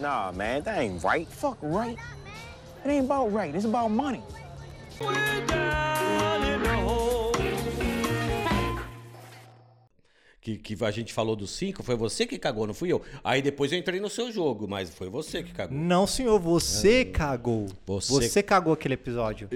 Nah, man, that ain't right. Fuck right. It ain't about right. It's about money. Que, que a gente falou dos cinco, foi você que cagou, não fui eu. Aí depois eu entrei no seu jogo, mas foi você que cagou. Não, senhor, você cagou. Você- Você... cagou aquele episódio.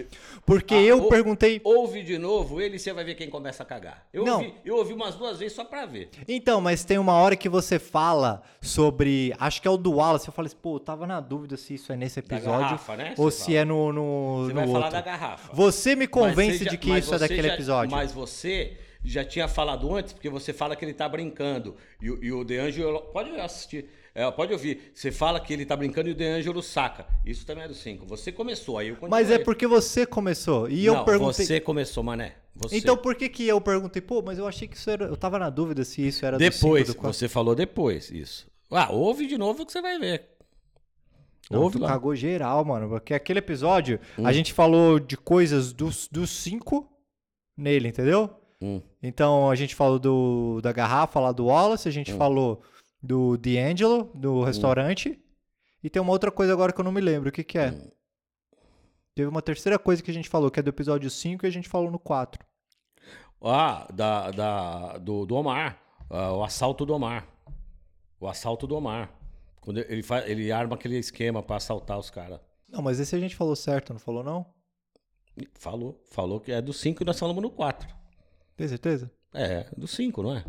Porque Ah, eu ou- perguntei. Ouve de novo ele e você vai ver quem começa a cagar. Eu, Não. ouvi, eu ouvi umas duas vezes só pra ver. Então, mas tem uma hora que você fala sobre. Acho que é o do Wallace. Eu falei assim, pô, eu tava na dúvida se isso é nesse episódio. garrafa, né? Ou se fala. é no, no, Você no vai outro. falar da garrafa. Você me convence de que isso é daquele já- episódio. Mas você já tinha falado antes, porque você fala que ele tá brincando. E, o- e o De Angelo. Pode assistir. É, pode ouvir. Você fala que ele tá brincando e o De Angelo saca. Isso também é do 5. Você começou, aí eu continuei. Mas é porque você começou. E eu Não, perguntei. Você começou, mané. Você. Então por que que eu perguntei? Pô, mas eu achei que isso era. Eu tava na dúvida se isso era Depois, do quatro. você falou depois isso. Ah, ouve de novo que você vai ver. Não, ouve lá. cagou geral, mano. Porque aquele episódio, Hum. a gente falou de coisas dos, dos cinco nele, entendeu? Hum. Então a gente falou do, da garrafa lá do Wallace, a gente Hum. falou do D'Angelo, do restaurante. E tem uma outra coisa agora que eu não me lembro. O que, que é? Hum. Teve uma terceira coisa que a gente falou, que é do episódio 5 e a gente falou no 4. Ah, da, da, do, do Omar. Ah, o assalto do Omar. O assalto do Omar. Quando ele, faz, ele arma aquele esquema pra assaltar os caras. Não, mas esse a gente falou certo, não falou não? Falou. Falou que é do 5 e nós falamos no 4. Tem certeza? É, do 5, não é?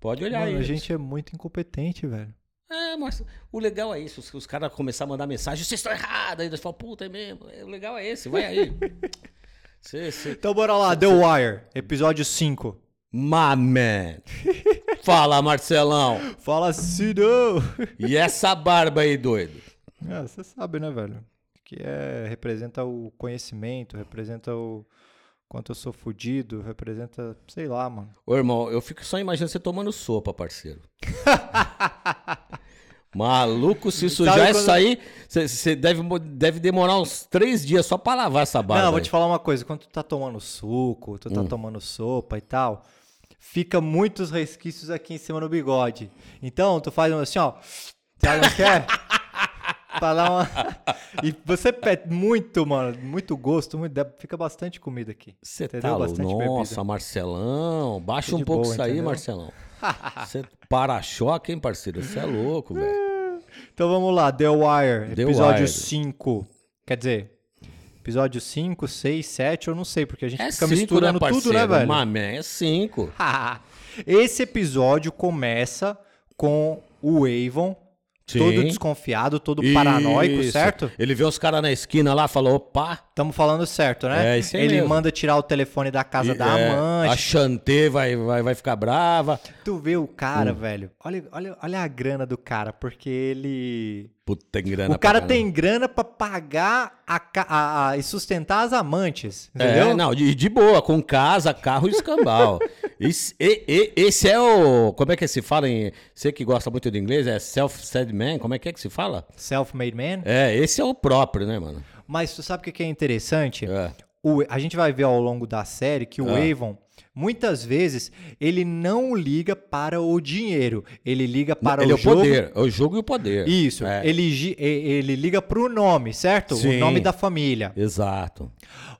Pode olhar Mano, aí. a gente é muito incompetente, velho. É, mas o legal é isso. Os, os caras começarem a mandar mensagem, vocês estão errados. Aí eles falam, puta, é mesmo. É, o legal é esse, vai aí. Cê, cê... Então bora lá, The Wire, episódio 5. My man. Fala, Marcelão. Fala não! E essa barba aí, doido? Ah, você sabe, né, velho? Que é, representa o conhecimento, representa o quanto eu sou fudido, representa, sei lá, mano. Ô, irmão, eu fico só imaginando você tomando sopa, parceiro. Maluco, se sujar Sabe isso quando- aí, você- deve, deve demorar uns três dias só pra lavar essa barba. Não, vou te falar uma coisa, quando tu tá tomando suco, tu tá Hum. tomando sopa e tal, fica muitos resquícios aqui em cima no bigode. Então, tu faz assim, ó, sabe não quer? pra dar uma... E você pede muito, mano, muito gosto, muito... fica bastante comida aqui. Você tá louco? Bastante Nossa, bebida. Marcelão, baixa Tô um pouco boa, isso aí, entendeu? Marcelão. Você para-choque, hein, parceiro? Você é louco, velho. Então vamos lá, The Wire, The episódio Wire. 5. Quer dizer, episódio 5, 6, 7, eu não sei, porque a gente É fica cinco, né, misturando parceiro? tudo, né, velho? Mamé, é cinco. Esse episódio começa com o Avon Sim. todo desconfiado, todo paranoico, Isso. certo? Ele vê os caras na esquina lá, falou, opa. Estamos falando certo, né? É, isso aí Ele mesmo. manda tirar o telefone da casa e- da é, amante. A Chantê vai, vai, vai ficar brava. Tu vê o cara, Hum. velho. Olha, olha, olha a grana do cara, porque ele. Puta, tem grana o cara tem grana pra pagar a, a- a- e sustentar as amantes. Entendeu? É, não, de, de boa, com casa, carro e escambau. esse, e- e- esse é o. Como é que se fala em. Você que gosta muito de inglês, é self-said man? Como é que é que se fala? Self-made man. É, esse é o próprio, né, mano? Mas tu sabe o que é interessante? É. O- a gente vai ver ao longo da série que o Ah. Avon, muitas vezes, ele não liga para o dinheiro. Ele liga para Ele o é o jogo. poder, é o jogo e o poder. Isso. É, Ele, ele liga para o nome, certo? Sim. O nome da família. Exato.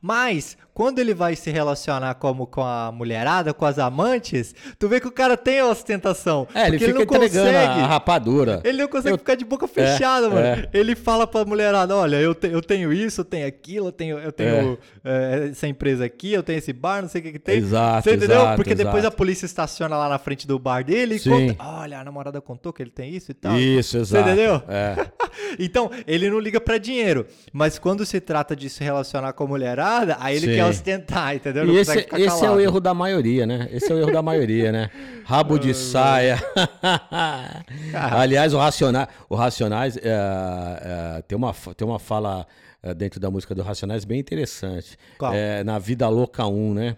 Mas, quando ele vai se relacionar como com a mulherada, com as amantes, tu vê que o cara tem a ostentação. É, ele fica não entregando consegue. a, a rapadura. Ele não consegue Eu- ficar de boca fechada, mano. é. Ele fala pra mulherada: olha, eu, te- eu tenho isso, eu tenho aquilo, eu tenho, eu tenho eh, essa empresa aqui, eu tenho esse bar, não sei o que, que tem. Exato, Você entendeu? exato, Porque depois exato. a polícia estaciona lá na frente do bar dele e Sim. conta: olha, a namorada contou que ele tem isso e tal. Isso, Você exato. entendeu? É. Então, ele não liga pra dinheiro. Mas quando se trata de se relacionar com a mulherada, aí ele Sim. quer ostentar, entendeu? Não E esse, esse é o erro da maioria, né? Esse é o erro da maioria, né? Rabo de saia. Aliás, o Racionais, o Racionais é, é, tem, uma, tem uma fala é, dentro da música do Racionais bem interessante. É, na Vida Louca 1, né?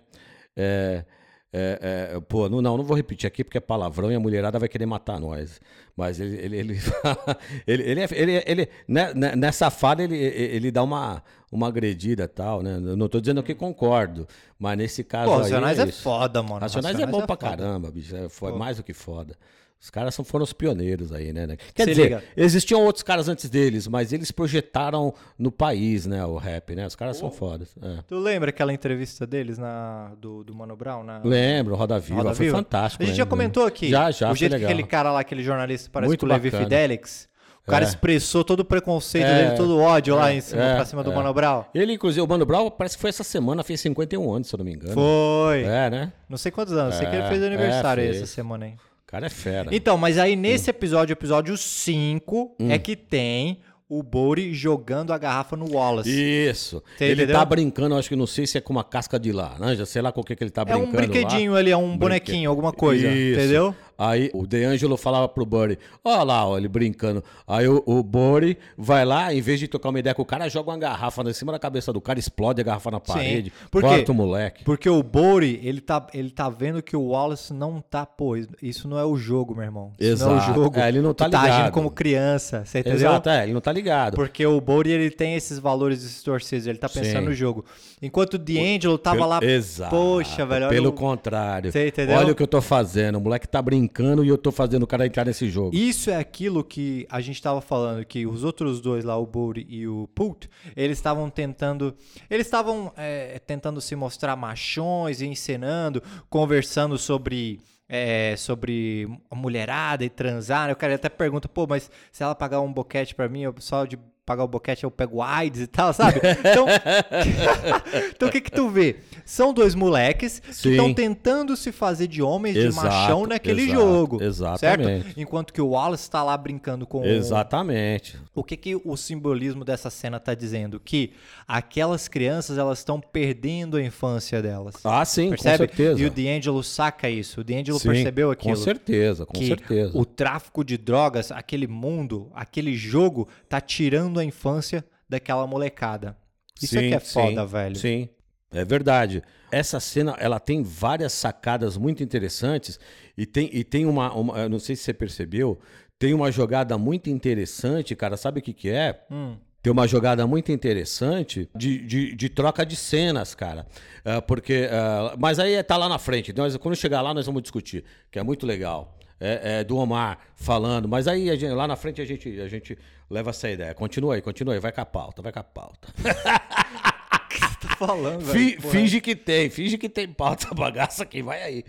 É, é, é, pô, não, não, não vou repetir aqui porque é palavrão e a mulherada vai querer matar nós. Mas ele, ele, ele, ele, ele, é- ele, ele- né, né, nessa fala ele, ele dá uma, uma agredida tal, né? Eu não tô dizendo que concordo, mas nesse caso Pô, Racionais é, isso. foda, mano. Racionais é bom pra foda. caramba, bicho. É fo- mais do que foda. Os caras são, foram os pioneiros aí, né? né? Quer Se dizer, liga. existiam outros caras antes deles, mas eles projetaram no país, né? O rap, né? Os caras são fodas. é. Tu lembra aquela entrevista deles na, do, do Mano Brown? Na, Lembro, Roda Viva, Roda foi Viva? fantástico. A gente já lembro. comentou aqui. Já, já, O jeito que aquele cara lá, aquele jornalista, parece Muito com o Levi. Fidelix. O cara É. expressou todo o preconceito É. dele, todo o ódio lá em cima, É, pra cima do é. Mano Brown. Ele, inclusive, o Mano Brown, parece que foi essa semana, fez 51 anos, se eu não me engano. Foi. É, né? Não sei quantos anos, sei que ele É, fez aniversário é, aí fez. essa semana aí. O cara é fera. Então, mas aí nesse episódio, episódio 5, Hum. é que tem o Bori jogando a garrafa no Wallace. Isso. Você ele entendeu? tá brincando, acho que não sei se é com uma casca de laranja, sei lá com o que, que ele tá É brincando. um lá. brinquedinho ali, é um bonequinho, alguma coisa, Isso. entendeu? Aí o DeAngelo falava pro Buddy, ó lá, ó, ele brincando. Aí o, o Buddy vai lá, em vez de tocar uma ideia com o cara, joga uma garrafa em cima da cabeça do cara, explode a garrafa na parede, Por quê? corta o moleque. Porque o Bori, ele tá, ele tá vendo que o Wallace não tá, pô, isso não é o jogo, meu irmão. Isso não é o Exato. jogo. É, ele não tá tu tá agindo ligado. como criança, você entendeu? Exato, é, ele não tá ligado. Porque o Bori, ele tem esses valores distorcidos, ele tá pensando Sim. no jogo. Enquanto o D'Angelo tava Pelo- lá, Exato. poxa, velho, olha Pelo o- contrário. Você entendeu? Olha o que eu tô fazendo. O moleque tá brincando e eu tô fazendo o cara entrar nesse jogo. Isso é aquilo que a gente estava falando, que os outros dois lá, o Bode e o Pult, eles estavam tentando. Eles estavam é, tentando se mostrar machões encenando, conversando sobre. é, sobre mulherada e transar. O cara até pergunta, pô, mas se ela pagar um boquete pra mim, eu, só de pagar o boquete eu pego AIDS e tal, sabe? Então, então o que que tu vê? São dois moleques que Sim. estão tentando se fazer de homens, de Exato, machão naquele exato, jogo. exatamente. Certo? Enquanto que o Wallace tá lá brincando com o- Exatamente. o que, que o simbolismo dessa cena tá dizendo? Que aquelas crianças elas estão perdendo a infância delas. Ah, sim, percebe? com certeza. E o D'Angelo saca isso. O D'Angelo percebeu aquilo. Com certeza, com que certeza. o tráfico de drogas, aquele mundo, aquele jogo, tá tirando a infância daquela molecada. Isso é Sim, que é foda, sim, velho. Sim, é verdade. Essa cena, ela tem várias sacadas muito interessantes e tem, e tem uma, uma- não sei se você percebeu, tem uma jogada muito interessante, cara, sabe o que que é? Hum. Tem uma jogada muito interessante de, de, de troca de cenas, cara. Ah, porque. ah, mas aí tá lá na frente. Nós, quando chegar lá, nós vamos discutir, que é muito legal. É, é do Omar falando, mas aí gente- lá na frente a gente, a gente leva essa ideia. Continua aí, continua aí, vai com a pauta, vai com a pauta. Tô falando, Fi- velho. Porra. finge que tem, finge que tem pauta bagaça aqui, vai aí.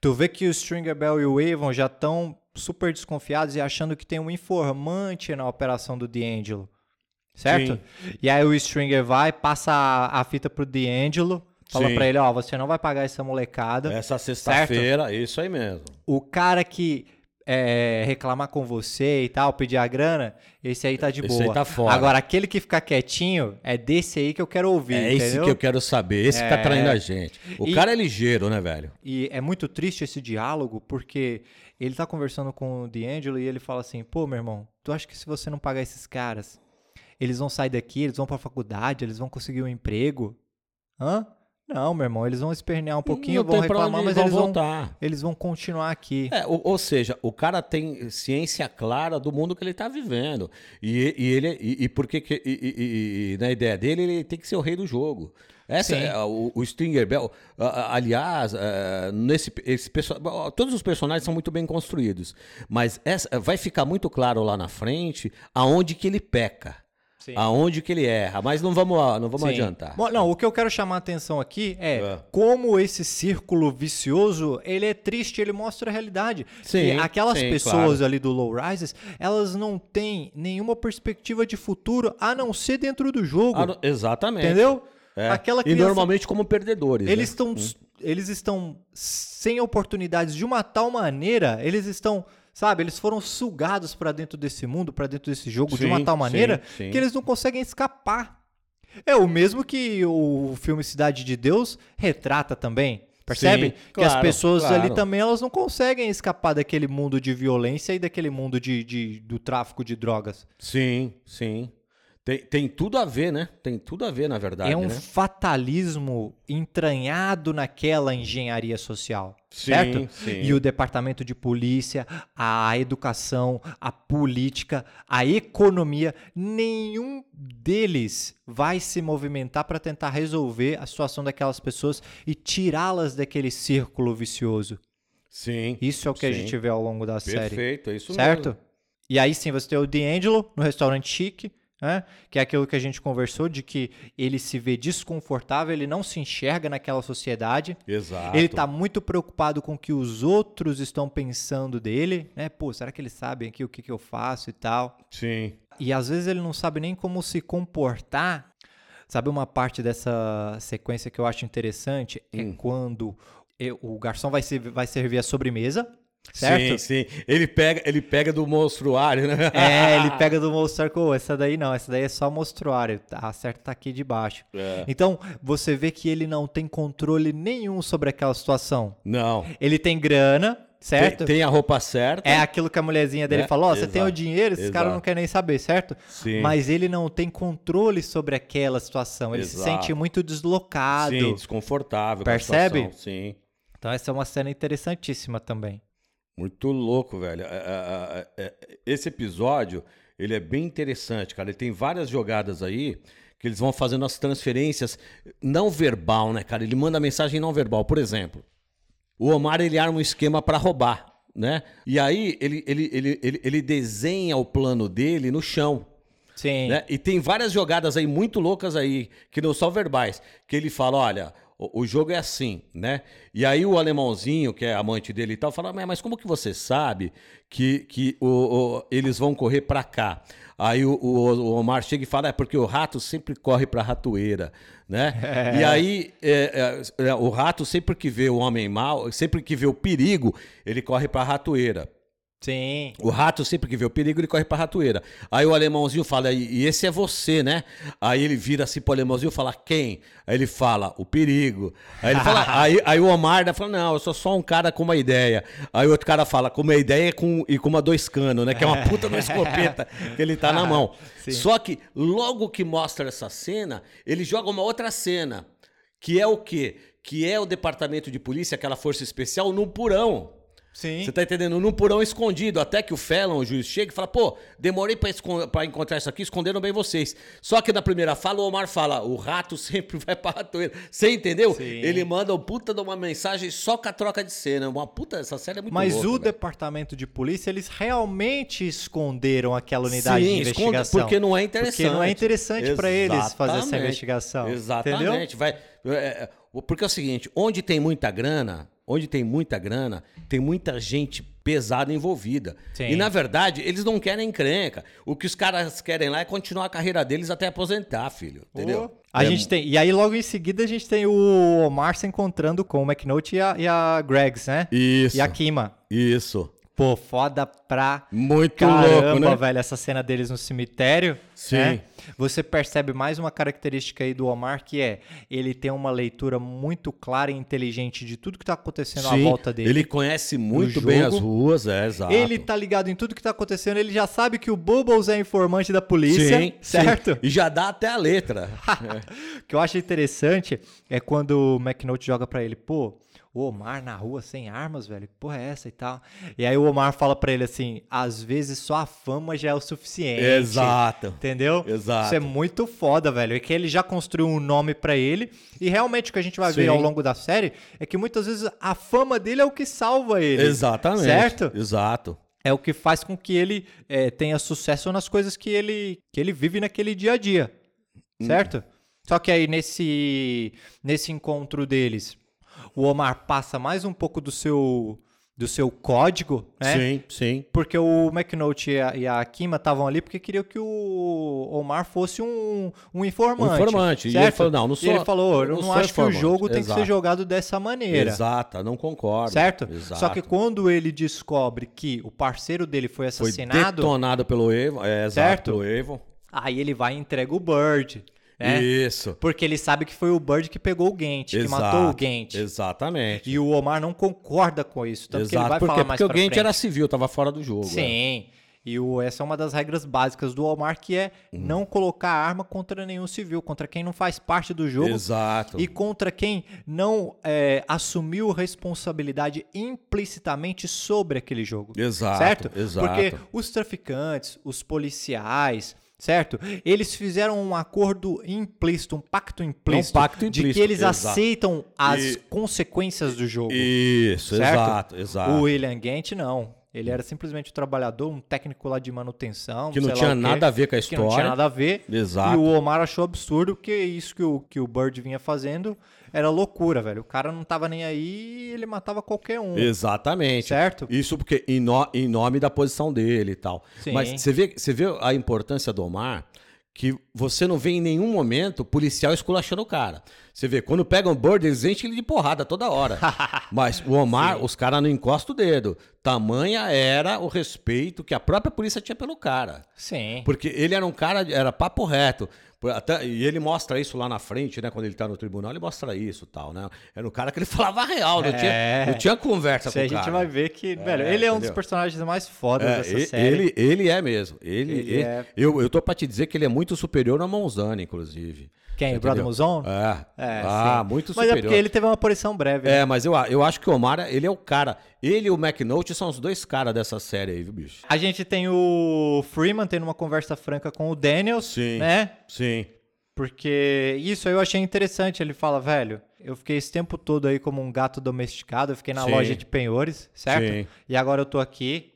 Tu vê que o Stringer Bell e o Avon já estão super desconfiados e achando que tem um informante na operação do D'Angelo. Certo? E aí o Stringer vai, passa a, a fita pro D'Angelo, fala Sim. pra ele, ó, você não vai pagar essa molecada. Essa sexta-feira, isso aí mesmo. O cara que é, reclamar com você e tal, pedir a grana, esse aí tá de Esse boa. aí tá fora. Agora, aquele que ficar quietinho, é desse aí que eu quero ouvir, É esse entendeu? que eu quero saber, esse que tá É. traindo a gente. O E- cara é ligeiro, né, velho? E é muito triste esse diálogo, porque ele tá conversando com o D'Angelo e ele fala assim: pô, meu irmão, tu acha que se você não pagar esses caras, eles vão sair daqui, eles vão pra faculdade, eles vão conseguir um emprego? Hã? Não, meu irmão, eles vão espernear um pouquinho, vão reclamar, mas vão eles vão, voltar. eles vão continuar aqui. É, ou, ou seja, o cara tem ciência clara do mundo que ele está vivendo. E, e ele e, e porque que, e, e- e- na ideia dele ele tem que ser o rei do jogo. Essa é, o, o Stringer Bell, aliás, é, nesse esse todos os personagens são muito bem construídos, mas essa, vai ficar muito claro lá na frente aonde que ele peca. Sim. Aonde que ele erra, mas não vamos, não vamos Sim. adiantar. Bom, não, o que eu quero chamar a atenção aqui é, É. como esse círculo vicioso, ele é triste, ele mostra a realidade. Sim, que aquelas sim, pessoas claro. ali do Low Rises, elas não têm nenhuma perspectiva de futuro a não ser dentro do jogo. Ah, exatamente. entendeu? É. Aquela E criança, normalmente como perdedores. eles né? estão eles estão sem oportunidades de uma tal maneira, eles estão Sabe, eles foram sugados pra dentro desse mundo, pra dentro desse jogo de uma Sim, tal maneira sim, sim. que eles não conseguem escapar. É o mesmo que o filme Cidade de Deus retrata também. Percebe? Sim, que as claro, pessoas ali claro. também elas não conseguem escapar daquele mundo de violência e daquele mundo de, de- do tráfico de drogas. Sim, sim. Tem, tem tudo a ver, né? Tem tudo a ver, na verdade, é um né? fatalismo entranhado naquela engenharia social, Sim, certo? sim. E o departamento de polícia, a educação, a política, a economia, nenhum deles vai se movimentar para tentar resolver a situação daquelas pessoas e tirá-las daquele círculo vicioso. Sim. Isso é o que a sim. gente vê ao longo da série. Perfeito, é isso certo? mesmo. E aí sim você tem o D'Angelo no restaurante chique, né? Que é aquilo que a gente conversou de que ele se vê desconfortável, ele não se enxerga naquela sociedade. Exato. Ele tá muito preocupado com o que os outros estão pensando dele, né? Pô, será que eles sabem aqui o que, que eu faço e tal? Sim. E às vezes ele não sabe nem como se comportar. Sabe uma parte dessa sequência que eu acho interessante? É Hum. quando eu- o garçom vai, ser, vai servir a sobremesa, certo? Sim, sim. Ele pega, ele pega do monstruário, né? É, ele pega do monstruário, "Ô, essa daí não, essa daí é só monstruário, a certa tá aqui debaixo. É. Então, você vê que ele não tem controle nenhum sobre aquela situação. Não. Ele tem grana, certo? Tem, tem a roupa certa. É aquilo que a mulherzinha dele É, falou, ó, você tem o dinheiro, esses caras não querem nem saber, certo? Sim. Mas ele não tem controle sobre aquela situação, ele se Exato. sente muito deslocado. Sim, desconfortável. Percebe? Sim. Então essa é uma cena interessantíssima também. Muito louco, velho. É, é, é, Esse episódio, ele é bem interessante, cara. Ele tem várias jogadas aí que eles vão fazendo as transferências não verbal, né, cara? Ele manda mensagem não verbal. Por exemplo, o Omar, ele arma um esquema pra roubar, né? E aí, ele, ele, ele, ele, ele desenha o plano dele no chão. Sim. né? E tem várias jogadas aí muito loucas aí, que não são verbais, que ele fala, olha, o, o jogo é assim, né? E aí o alemãozinho, que é amante dele e tal, fala, mas como que você sabe que, que o, o- eles vão correr pra cá? Aí o, o- Omar chega e fala, é porque o rato sempre corre pra ratoeira, né? E aí é, é, é, o rato sempre que vê o homem mal, sempre que vê o perigo, ele corre pra ratoeira. Sim. O rato, sempre que vê o perigo, ele corre pra ratoeira. Aí o alemãozinho fala, e esse é você, né? Aí ele vira assim pro alemãozinho e fala, quem? Aí ele fala, o perigo. Aí ele fala, aí, aí o Omar fala, não, eu sou só um cara com uma ideia. Aí o outro cara fala, com uma ideia e com, e com uma dois canos, né? Que é uma puta uma escopeta que ele tá na mão. Sim. Só que logo que mostra essa cena, ele joga uma outra cena, que é o quê? Que é o departamento de polícia, aquela força especial, no porão. Sim. Você tá entendendo? Num porão escondido, até que o Fallon, o juiz, chega e fala: pô, demorei pra, pra encontrar isso aqui, esconderam bem vocês. Só que na primeira fala, o Omar fala: o rato sempre vai pra ratoeira. Você entendeu? Sim. Ele manda um puta de uma mensagem só com a troca de cena. Uma puta, essa série é muito Mas louca, o velho. departamento de polícia, eles realmente esconderam aquela unidade Sim, de investigação. porque não é interessante. Porque não é interessante pra eles fazer essa Exatamente. investigação. Entendeu? Exatamente. Vai, é, é, porque é o seguinte, onde tem muita grana, onde tem muita grana, tem muita gente pesada envolvida. Sim. E na verdade, eles não querem encrenca. O que os caras querem lá é continuar a carreira deles até aposentar, filho. Entendeu? A É gente tem, e aí logo em seguida a gente tem o Omar se encontrando com o McNulty e a, e a Greggs, né? Isso. E a Kima. Isso. Pô, foda pra Muito caramba, louco, né? velho, essa cena deles no cemitério. Sim. né? Você percebe mais uma característica aí do Omar, que é ele tem uma leitura muito clara e inteligente de tudo que tá acontecendo à Sim, volta dele. Ele conhece muito bem as ruas, é, exato. Ele tá ligado em tudo que tá acontecendo, ele já sabe que o Bubbles é informante da polícia, Sim, certo? sim. E já dá até a letra. O que eu acho interessante é quando o McNulty joga pra ele, pô, o Omar na rua sem armas, velho, que porra é essa e tal? E aí o Omar fala pra ele assim, às vezes só a fama já é o suficiente. Exato. Entendeu? Exato. Isso é muito foda, velho. É que ele já construiu um nome pra ele. E realmente o que a gente vai ver Sim. ao longo da série é que muitas vezes a fama dele é o que salva ele. Exatamente. Certo? Exato. É o que faz com que ele eh, tenha sucesso nas coisas que ele, que ele vive naquele dia a dia. Hum. Certo? Só que aí nesse, nesse encontro deles, o Omar passa mais um pouco do seu, do seu código, né? Sim, sim. Porque o McNulty e a, e a Kima estavam ali porque queriam que o Omar fosse um, um informante. Um informante. E certo? ele falou, não, não E ele sou- falou, eu não, não sou acho que o informante. jogo tem que Exato. ser jogado dessa maneira. Exato, não concordo. Certo? Exato. Só que quando ele descobre que o parceiro dele foi foi assassinado, detonado pelo Evo, é, exato, Certo? pelo Evo. aí ele vai e entrega o Bird. Né? Isso. Porque ele sabe que foi o Bird que pegou o Gant, que Exato. matou o Gant. Exatamente. E o Omar não concorda com isso. Tanto que ele Exato. vai Por falar mais Porque o Gant frente. era civil, tava fora do jogo. é. Sim. E o, essa é uma das regras básicas do Omar, que é Uhum. não colocar arma contra nenhum civil, contra quem não faz parte do jogo Exato. e contra quem não é, assumiu responsabilidade implicitamente sobre aquele jogo. Exato, Certo? exato. Porque os traficantes, os policiais, certo? Eles fizeram um acordo implícito, um pacto implícito, Um pacto de implícito, que eles exato. aceitam as E- consequências do jogo. Isso, certo? exato, exato. O William Gant não. Ele era simplesmente um trabalhador, um técnico lá de manutenção. Que não tinha nada a ver com a Que não tinha história. nada a ver. Exato. E o Omar achou absurdo que isso que o, que o Bird vinha fazendo era loucura, velho. O cara não tava nem aí ele matava qualquer um. Exatamente. Certo? Isso porque em, no- em nome da posição dele e tal. Sim. Mas você vê, você vê a importância do Omar, que você não vê em nenhum momento policial esculachando o cara. Você vê, quando pegam o Bird, eles enchem ele de porrada toda hora. Mas o Omar, os caras não encostam o dedo. Tamanha era o respeito que a própria polícia tinha pelo cara. Sim. Porque ele era um cara, era papo reto. Até, e ele mostra isso lá na frente, né? Quando ele tá no tribunal, ele mostra isso e tal, né? Era um cara que ele falava real, não, É. tinha, não tinha conversa Isso com o a gente cara. vai ver que, velho, ele é um dos entendeu? personagens mais fodas É, dessa e- série. ele, ele é mesmo. Ele, Ele ele- é- Eu, eu tô pra te dizer que ele é muito superior ao Monzani, inclusive. Quem? O Entendeu? Brother Muzon? É. É, ah, sim. muito Mas superior. é porque ele teve uma aparição breve. né? É, mas eu, eu acho que o Omar, ele é o cara. Ele e o McNulty são os dois caras dessa série aí, viu, bicho? A gente tem o Freeman tendo uma conversa franca com o Daniels, Sim. né? Sim. Porque isso eu achei interessante. Ele fala, velho, eu fiquei esse tempo todo aí como um gato domesticado, eu fiquei na Sim. loja de penhores, certo? Sim. E agora eu tô aqui.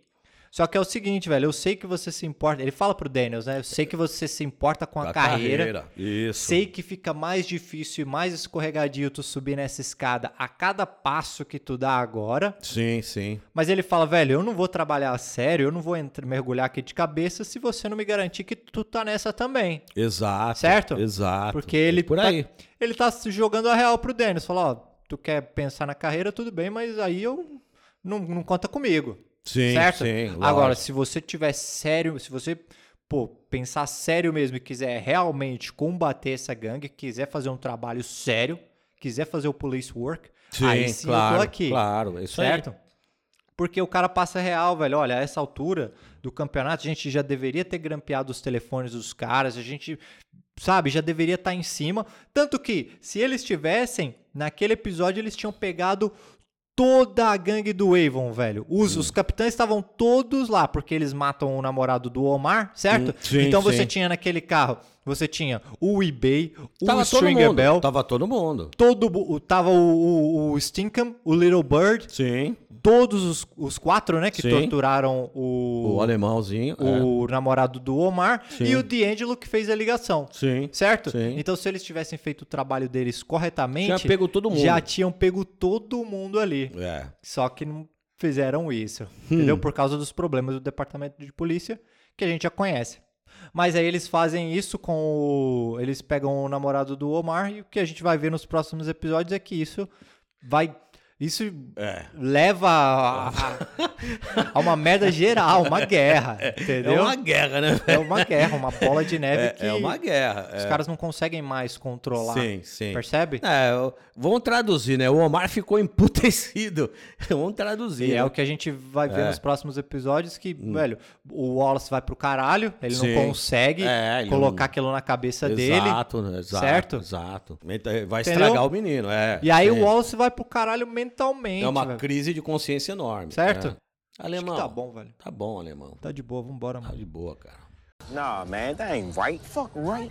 Só que é o seguinte, velho, eu sei que você se importa. Ele fala pro Daniels, né? Eu sei que você se importa com a, Da carreira. Isso. Sei que fica mais difícil e mais escorregadio tu subir nessa escada a cada passo que tu dá agora. Sim, sim. Mas ele fala, velho, eu não vou trabalhar a sério, eu não vou mergulhar aqui de cabeça se você não me garantir que tu tá nessa também. Exato. Certo? Exato. Porque ele Por tá, aí. ele tá se jogando a real pro Dennis. Fala, ó, tu quer pensar na carreira, tudo bem, mas aí eu não, não conta comigo. Sim, certo? sim. Agora, lógico. se você tiver sério, se você, pô, pensar sério mesmo e quiser realmente combater essa gangue, quiser fazer um trabalho sério, quiser fazer o police work, Sim, aí sim claro, eu tô aqui. Claro, é isso certo? aí. Porque o cara passa real, velho. Olha, a essa altura do campeonato, a gente já deveria ter grampeado os telefones dos caras, a gente, sabe, já deveria estar em cima. Tanto que, se eles tivessem, naquele episódio, eles tinham pegado toda a gangue do Avon, velho. Os, Hum. os capitães estavam todos lá, porque eles matam o namorado do Omar, certo? Hum, sim, então você sim. tinha naquele carro, você tinha o eBay, o Tava todo Stringer mundo. Bell, Tava todo mundo. todo, o- tava o, o, o Stinkham, o Little Bird, Sim. todos os, os quatro, né, que Sim. torturaram o, O alemãozinho. é. o namorado do Omar Sim. e o D'Angelo que fez a ligação. Sim. Certo? Sim. Então, se eles tivessem feito o trabalho deles corretamente, Tinha pego todo mundo. já tinham pego todo mundo ali. É. Só que não fizeram isso. Hum. Entendeu? Por causa dos problemas do departamento de polícia que a gente já conhece. Mas aí eles fazem isso com o. Eles pegam o namorado do Omar e o que a gente vai ver nos próximos episódios é que isso vai. Isso É. leva a, a- uma merda geral, uma guerra. É Entendeu? uma guerra, né? É uma guerra, uma bola de neve É, que é uma guerra. os é. caras não conseguem mais controlar. Sim, sim. Percebe? É, vamos traduzir, né? O Omar ficou emputecido. vamos traduzir. E é né? o que a gente vai ver É. Hum. nos próximos episódios que, velho, o Wallace vai pro caralho, ele Sim. não consegue É, colocar não- aquilo na cabeça dele. Exato, né? exato. certo? Exato. Vai Entendeu? estragar o menino, é. E aí sim. o Wallace vai pro caralho mentalmente. É uma velho. crise de consciência enorme. Certo? né? Acho Alemão. que tá bom, velho. Tá bom, alemão. Tá de boa, vambora, Tá mano. de boa, cara. Nah, man, that ain't right. Fuck right.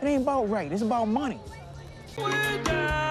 It ain't about right. It's about money. We're down.